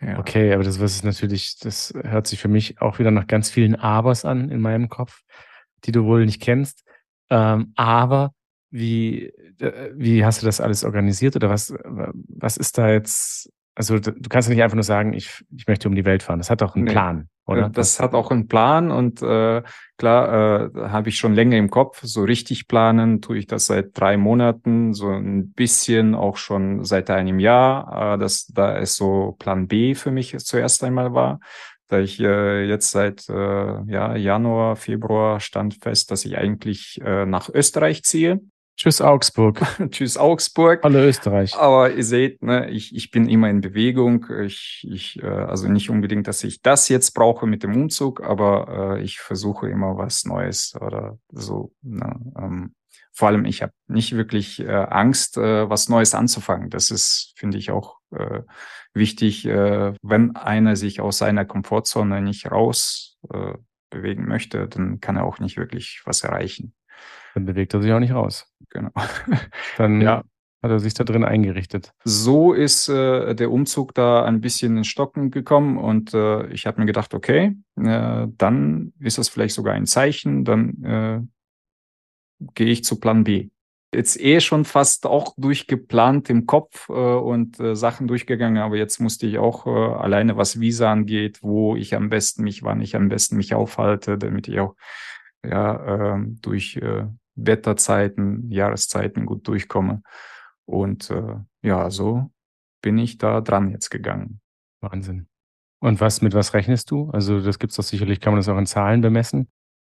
Ja. Okay, aber das was ist natürlich, das hört sich für mich auch wieder nach ganz vielen Abers an in meinem Kopf, die du wohl nicht kennst. Ähm, aber wie, äh, wie hast du das alles organisiert oder was, was ist da jetzt also du kannst ja nicht einfach nur sagen, ich, ich möchte um die Welt fahren. Das hat auch einen nee. Plan, oder? Das, das hat auch einen Plan und äh, klar, äh, habe ich schon länger im Kopf. So richtig planen tue ich das seit drei Monaten, so ein bisschen auch schon seit einem Jahr, äh, dass da es so Plan B für mich zuerst einmal war da ich äh, jetzt seit äh, ja, Januar, Februar stand fest, dass ich eigentlich äh, nach Österreich ziehe. Tschüss Augsburg. Tschüss Augsburg. Hallo Österreich. Aber ihr seht, ne, ich, ich bin immer in Bewegung. Ich, ich, äh, also nicht unbedingt, dass ich das jetzt brauche mit dem Umzug, aber äh, ich versuche immer was Neues oder so. Ne, ähm, vor allem, ich habe nicht wirklich äh, Angst, äh, was Neues anzufangen. Das ist, finde ich, auch äh, wichtig, äh, wenn einer sich aus seiner Komfortzone nicht raus äh, bewegen möchte, dann kann er auch nicht wirklich was erreichen. Dann bewegt er sich auch nicht raus. Genau. Dann ja. hat er sich da drin eingerichtet. So ist äh, der Umzug da ein bisschen in Stocken gekommen und äh, ich habe mir gedacht, okay, äh, dann ist das vielleicht sogar ein Zeichen, dann äh, gehe ich zu Plan B. Jetzt eh schon fast auch durchgeplant im Kopf äh, und äh, Sachen durchgegangen, aber jetzt musste ich auch alleine, was Visa angeht, wo ich am besten mich, wann ich am besten mich aufhalte, damit ich auch ja äh, durch Wetterzeiten, Jahreszeiten gut durchkomme. Und äh, ja, so bin ich da dran jetzt gegangen. Wahnsinn. Und was, mit was rechnest du? Also das gibt es doch sicherlich, kann man das auch in Zahlen bemessen?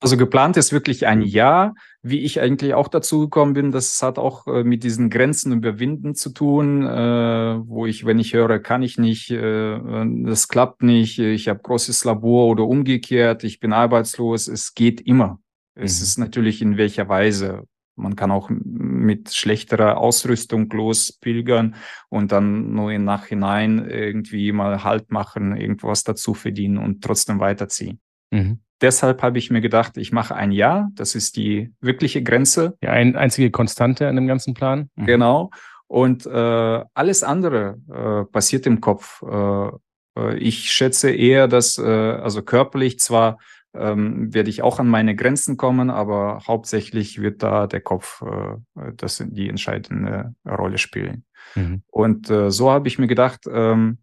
Also geplant ist wirklich ein Jahr, wie ich eigentlich auch dazu gekommen bin. Das hat auch äh, mit diesen Grenzen überwinden zu tun, äh, wo ich, wenn ich höre, kann ich nicht, äh, das klappt nicht, ich habe großes Labor oder umgekehrt, ich bin arbeitslos, es geht immer. Mhm. Es ist natürlich in welcher Weise. Man kann auch mit schlechterer Ausrüstung lospilgern und dann nur im Nachhinein irgendwie mal Halt machen, irgendwas dazu verdienen und trotzdem weiterziehen. Mhm deshalb habe ich mir gedacht, ich mache ein Jahr. Das ist die wirkliche Grenze. Die ein, einzige Konstante an dem ganzen Plan. Mhm. Genau. Und äh, alles andere äh, passiert im Kopf. Äh, äh ich schätze eher, dass, äh, also körperlich zwar ähm, werde ich auch an meine Grenzen kommen, aber hauptsächlich wird da der Kopf äh, das die entscheidende Rolle spielen. Mhm. Und äh, so habe ich mir gedacht, ähm,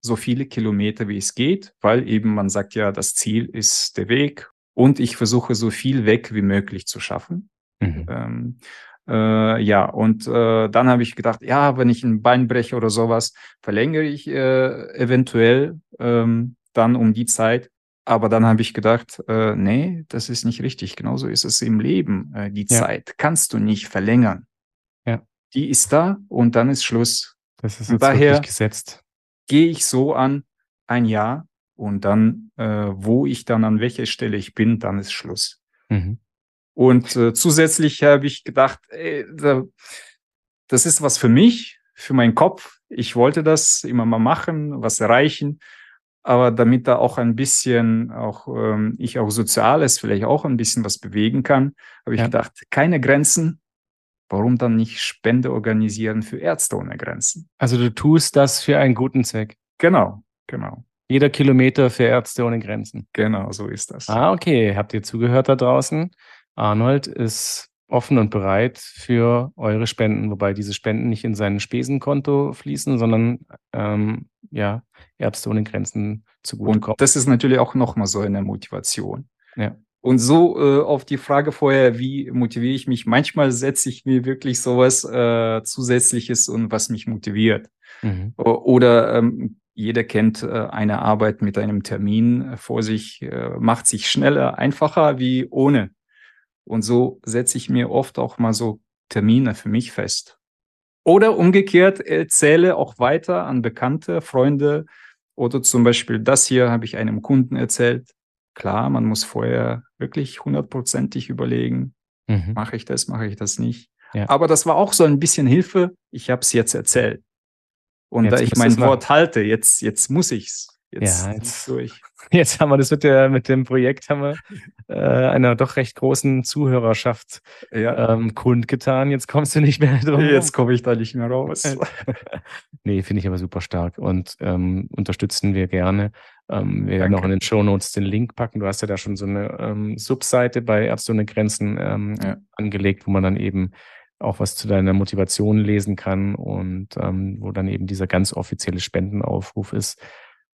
so viele Kilometer, wie es geht, weil eben man sagt ja, das Ziel ist der Weg und ich versuche so viel weg wie möglich zu schaffen. Mhm. Ähm, äh, ja, und äh, dann habe ich gedacht, ja, wenn ich ein Bein breche oder sowas, verlängere ich äh, eventuell ähm, dann um die Zeit. Aber dann habe ich gedacht, äh, nee, das ist nicht richtig. Genauso ist es im Leben. Äh, die ja. Zeit kannst du nicht verlängern. Ja. Die ist da und dann ist Schluss. Das ist jetzt daher, gesetzt gehe ich so an ein Jahr und dann, äh, wo ich dann an welcher Stelle ich bin, dann ist Schluss. Mhm. Und äh, zusätzlich habe ich gedacht, ey, da, das ist was für mich, für meinen Kopf. Ich wollte das immer mal machen, was erreichen. Aber damit da auch ein bisschen, auch ähm, ich auch Soziales vielleicht auch ein bisschen was bewegen kann, habe ich ja. gedacht, keine Grenzen, Warum dann nicht Spende organisieren für Ärzte ohne Grenzen? Also du tust das für einen guten Zweck. Genau, genau. Jeder Kilometer für Ärzte ohne Grenzen. Genau, so ist das. Ah, okay. Habt ihr zugehört da draußen? Arnold ist offen und bereit für eure Spenden, wobei diese Spenden nicht in sein Spesenkonto fließen, sondern ähm, ja, Ärzte ohne Grenzen zugutekommen. Und das ist natürlich auch nochmal so eine Motivation. Ja. Und so äh, auf die Frage vorher, wie motiviere ich mich? Manchmal setze ich mir wirklich sowas äh, Zusätzliches und was mich motiviert. Mhm. Oder ähm, jeder kennt äh, eine Arbeit mit einem Termin vor sich, äh, macht sich schneller, einfacher wie ohne. Und so setze ich mir oft auch mal so Termine für mich fest. Oder umgekehrt erzähle auch weiter an Bekannte, Freunde. Oder zum Beispiel das hier habe ich einem Kunden erzählt Klar, man muss vorher wirklich hundertprozentig überlegen, mhm. mache ich das, mache ich das nicht. Ja. Aber das war auch so ein bisschen Hilfe. Ich habe es jetzt erzählt. Und jetzt da ich mein Wort halte, jetzt, jetzt muss ich's. Jetzt, ja, jetzt, durch. Jetzt haben wir das mit, der, mit dem Projekt, haben wir äh, einer doch recht großen Zuhörerschaft ja. ähm, kundgetan. Jetzt kommst du nicht mehr drum. Jetzt komme ich da nicht mehr raus. nee, finde ich aber super stark und ähm, unterstützen wir gerne. Ähm, wir werden auch in den Show Notes den Link packen. Du hast ja da schon so eine ähm, Subseite bei Ärzte ohne Grenzen ähm, ja. angelegt, wo man dann eben auch was zu deiner Motivation lesen kann und ähm, wo dann eben dieser ganz offizielle Spendenaufruf ist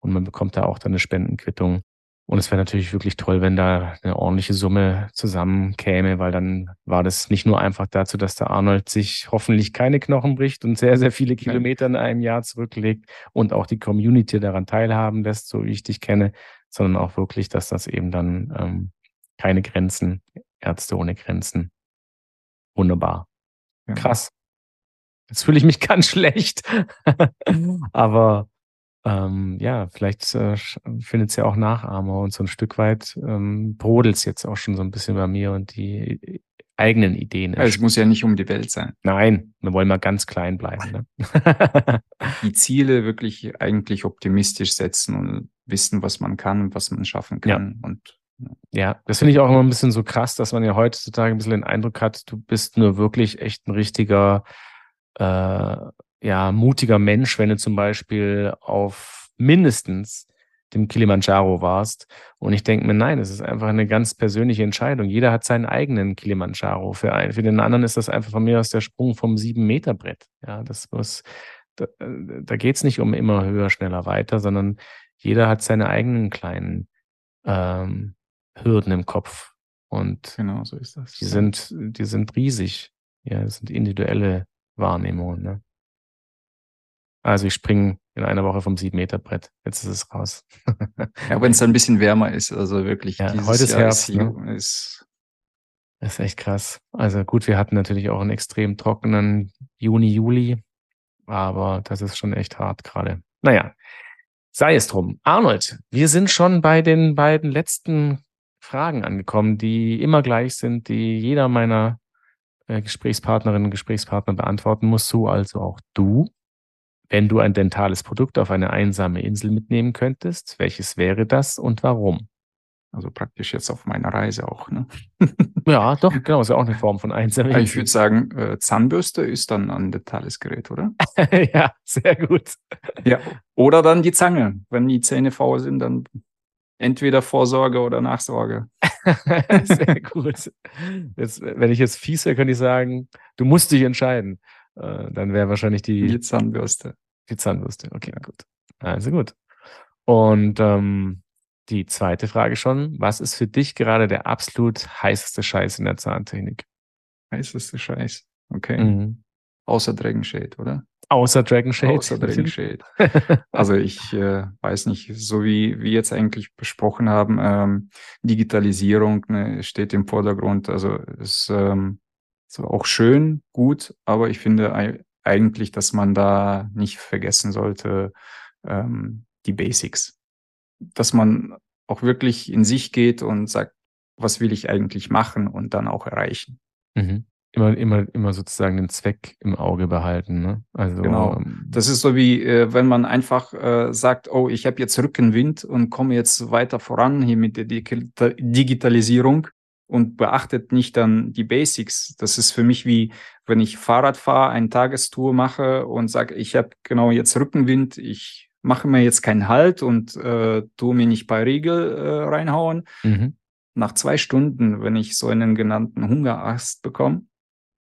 und man bekommt da auch dann eine Spendenquittung. Und es wäre natürlich wirklich toll, wenn da eine ordentliche Summe zusammenkäme, weil dann war das nicht nur einfach dazu, dass der Arnold sich hoffentlich keine Knochen bricht und sehr, sehr viele Kilometer in einem Jahr zurücklegt und auch die Community daran teilhaben lässt, so wie ich dich kenne, sondern auch wirklich, dass das eben dann ähm, keine Grenzen, Ärzte ohne Grenzen. Wunderbar. Ja. Krass. Jetzt fühle ich mich ganz schlecht. Aber ähm, ja, vielleicht äh, findet es ja auch Nachahmer und so ein Stück weit ähm, brodelt es jetzt auch schon so ein bisschen bei mir und die äh, eigenen Ideen. Also es muss ja nicht um die Welt sein. Nein, wir wollen mal ganz klein bleiben. Ne? die Ziele wirklich eigentlich optimistisch setzen und wissen, was man kann und was man schaffen kann. Ja. Und ja, das finde ich auch immer ein bisschen so krass, dass man ja heutzutage ein bisschen den Eindruck hat, du bist nur wirklich echt ein richtiger äh, ja, mutiger Mensch, wenn du zum Beispiel auf mindestens dem Kilimanjaro warst. Und ich denke mir, nein, es ist einfach eine ganz persönliche Entscheidung. Jeder hat seinen eigenen Kilimanjaro. Für, einen, für den anderen ist das einfach von mir aus der Sprung vom sieben Meter Brett. Ja, das muss, da, da geht es nicht um immer höher, schneller, weiter, sondern jeder hat seine eigenen kleinen ähm, Hürden im Kopf. Und genau so ist das. Die sind, die sind riesig. Ja, das sind individuelle Wahrnehmungen. Ne? Also ich springe in einer Woche vom 7-Meter-Brett. Jetzt ist es raus. ja, wenn es ein bisschen wärmer ist, also wirklich. Ja, heute ist Jahr Herbst. Ist, ne? ist, das ist echt krass. Also gut, wir hatten natürlich auch einen extrem trockenen Juni, Juli, aber das ist schon echt hart gerade. Naja, sei es drum. Arnold, wir sind schon bei den beiden letzten Fragen angekommen, die immer gleich sind, die jeder meiner äh, Gesprächspartnerinnen und Gesprächspartner beantworten muss, so also auch du. Wenn du ein dentales Produkt auf eine einsame Insel mitnehmen könntest, welches wäre das und warum? Also praktisch jetzt auf meiner Reise auch, ne? ja, doch, genau, ist ja auch eine Form von einsame Insel. Ich würde sagen, äh, Zahnbürste ist dann ein dentales Gerät, oder? ja, sehr gut. Ja, oder dann die Zange. Wenn die Zähne faul sind, dann entweder Vorsorge oder Nachsorge. sehr gut. Jetzt, wenn ich jetzt fies wäre, könnte ich sagen, du musst dich entscheiden. Äh, dann wäre wahrscheinlich die, die Zahnbürste. Die Zahnbürste, okay, gut. Also gut. Und ähm, die zweite Frage schon, was ist für dich gerade der absolut heißeste Scheiß in der Zahntechnik? Heißeste Scheiß, okay. Mhm. Außer Dragon Shade, oder? Außer Dragon Shade. Außer Dragon Shade. also ich äh, weiß nicht, so wie wir jetzt eigentlich besprochen haben, ähm, Digitalisierung ne, steht im Vordergrund. Also es ähm, so auch schön, gut, aber ich finde eigentlich, dass man da nicht vergessen sollte, ähm, die Basics. Dass man auch wirklich in sich geht und sagt, was will ich eigentlich machen und dann auch erreichen. Mhm. Immer, immer, immer sozusagen den Zweck im Auge behalten. Ne? Also, genau. Ähm, das ist so wie, äh, wenn man einfach äh, sagt, oh, ich habe jetzt Rückenwind und komme jetzt weiter voran hier mit der Digitalisierung und beachtet nicht dann die Basics. Das ist für mich wie, wenn ich Fahrrad fahre, eine Tagestour mache und sage, ich habe genau jetzt Rückenwind, ich mache mir jetzt keinen Halt und äh, tue mir nicht bei Riegel äh, reinhauen. Mhm. Nach zwei Stunden, wenn ich so einen genannten Hungerast bekomme,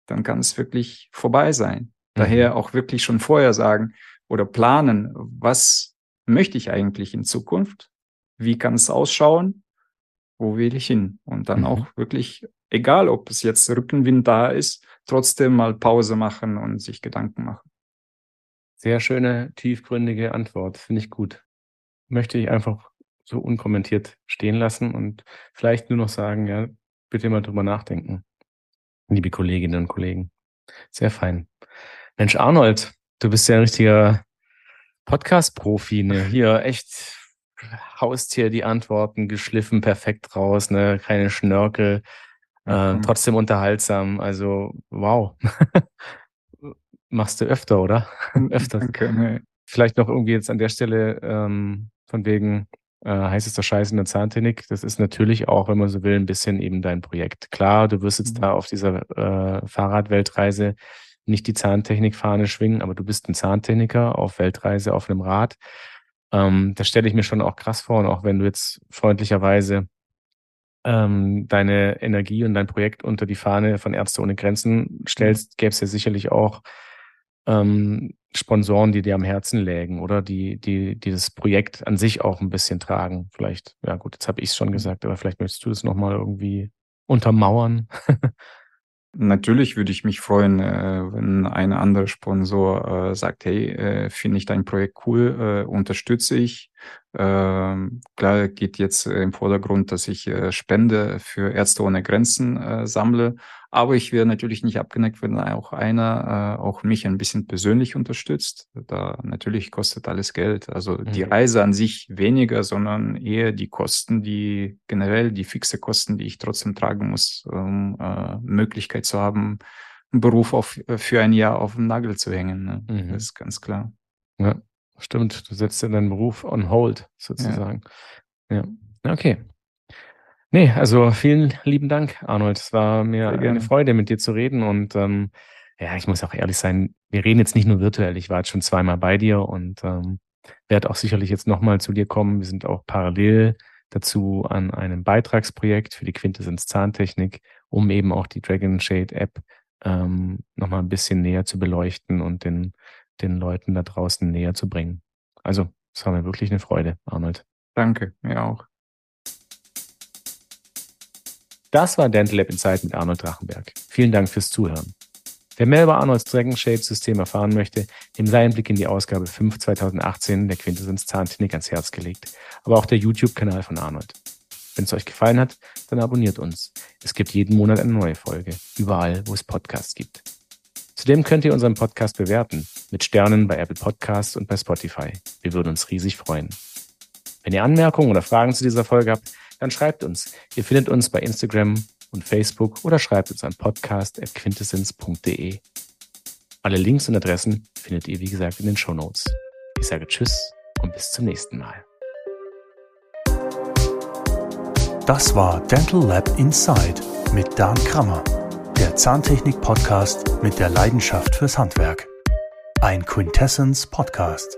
dann kann es wirklich vorbei sein. Mhm. Daher auch wirklich schon vorher sagen oder planen, was möchte ich eigentlich in Zukunft? Wie kann es ausschauen? Wo will ich hin? Und dann mhm. auch wirklich, egal ob es jetzt Rückenwind da ist, trotzdem mal Pause machen und sich Gedanken machen. Sehr schöne, tiefgründige Antwort, finde ich gut. Möchte ich einfach so unkommentiert stehen lassen und vielleicht nur noch sagen, ja, bitte mal drüber nachdenken, liebe Kolleginnen und Kollegen. Sehr fein. Mensch, Arnold, du bist ja ein richtiger Podcast-Profi, ne? Hier echt haust hier die Antworten geschliffen, perfekt raus, ne? keine Schnörkel, äh, mhm. trotzdem unterhaltsam. Also, wow. Machst du öfter, oder? öfter. Danke. Nee. Vielleicht noch irgendwie jetzt an der Stelle ähm, von wegen äh, heißester Scheiß in der Zahntechnik. Das ist natürlich auch, wenn man so will, ein bisschen eben dein Projekt. Klar, du wirst jetzt mhm. da auf dieser äh, Fahrradweltreise nicht die Zahntechnik-Fahne schwingen, aber du bist ein Zahntechniker auf Weltreise auf einem Rad. Ähm, das stelle ich mir schon auch krass vor. Und auch wenn du jetzt freundlicherweise ähm, deine Energie und dein Projekt unter die Fahne von Ärzte ohne Grenzen stellst, gäbe es ja sicherlich auch ähm, Sponsoren, die dir am Herzen lägen oder die, die, die das Projekt an sich auch ein bisschen tragen. Vielleicht, ja gut, jetzt habe ich es schon mhm. gesagt, aber vielleicht möchtest du es nochmal irgendwie untermauern. Natürlich würde ich mich freuen, äh, wenn ein anderer Sponsor äh, sagt, hey, äh, finde ich dein Projekt cool, äh, unterstütze ich. Ähm, klar geht jetzt im Vordergrund, dass ich äh, Spende für Ärzte ohne Grenzen äh, sammle, aber ich wäre natürlich nicht abgeneigt, wenn auch einer äh, auch mich ein bisschen persönlich unterstützt. Da natürlich kostet alles Geld. Also mhm. die Reise an sich weniger, sondern eher die Kosten, die generell die fixe Kosten, die ich trotzdem tragen muss, um äh, Möglichkeit zu haben, einen Beruf auf, für ein Jahr auf den Nagel zu hängen. Ne? Mhm. Das ist ganz klar. Ja, stimmt. Du setzt ja deinen Beruf on hold sozusagen. Ja. ja. Okay. Nee, also vielen lieben Dank, Arnold. Es war mir eine Freude, mit dir zu reden. Und ähm, ja, ich muss auch ehrlich sein, wir reden jetzt nicht nur virtuell. Ich war jetzt schon zweimal bei dir und ähm, werde auch sicherlich jetzt nochmal zu dir kommen. Wir sind auch parallel dazu an einem Beitragsprojekt für die Quintessenz Zahntechnik, um eben auch die Dragon Shade App ähm, nochmal ein bisschen näher zu beleuchten und den, den Leuten da draußen näher zu bringen. Also, es war mir wirklich eine Freude, Arnold. Danke, mir auch. Das war Dental Lab Insight mit Arnold Drachenberg. Vielen Dank fürs Zuhören. Wer mehr über Arnolds Dragon Shape System erfahren möchte, dem sei ein Blick in die Ausgabe 5 2018 der Quintessenz Zahntechnik ans Herz gelegt, aber auch der YouTube-Kanal von Arnold. Wenn es euch gefallen hat, dann abonniert uns. Es gibt jeden Monat eine neue Folge, überall, wo es Podcasts gibt. Zudem könnt ihr unseren Podcast bewerten, mit Sternen bei Apple Podcasts und bei Spotify. Wir würden uns riesig freuen. Wenn ihr Anmerkungen oder Fragen zu dieser Folge habt, dann schreibt uns. Ihr findet uns bei Instagram und Facebook oder schreibt uns an podcast.quintessenz.de. Alle Links und Adressen findet ihr, wie gesagt, in den Show Notes. Ich sage Tschüss und bis zum nächsten Mal. Das war Dental Lab Inside mit Dan Krammer, Zahntechnik-Podcast mit der Leidenschaft fürs Handwerk. Ein Quintessence Podcast.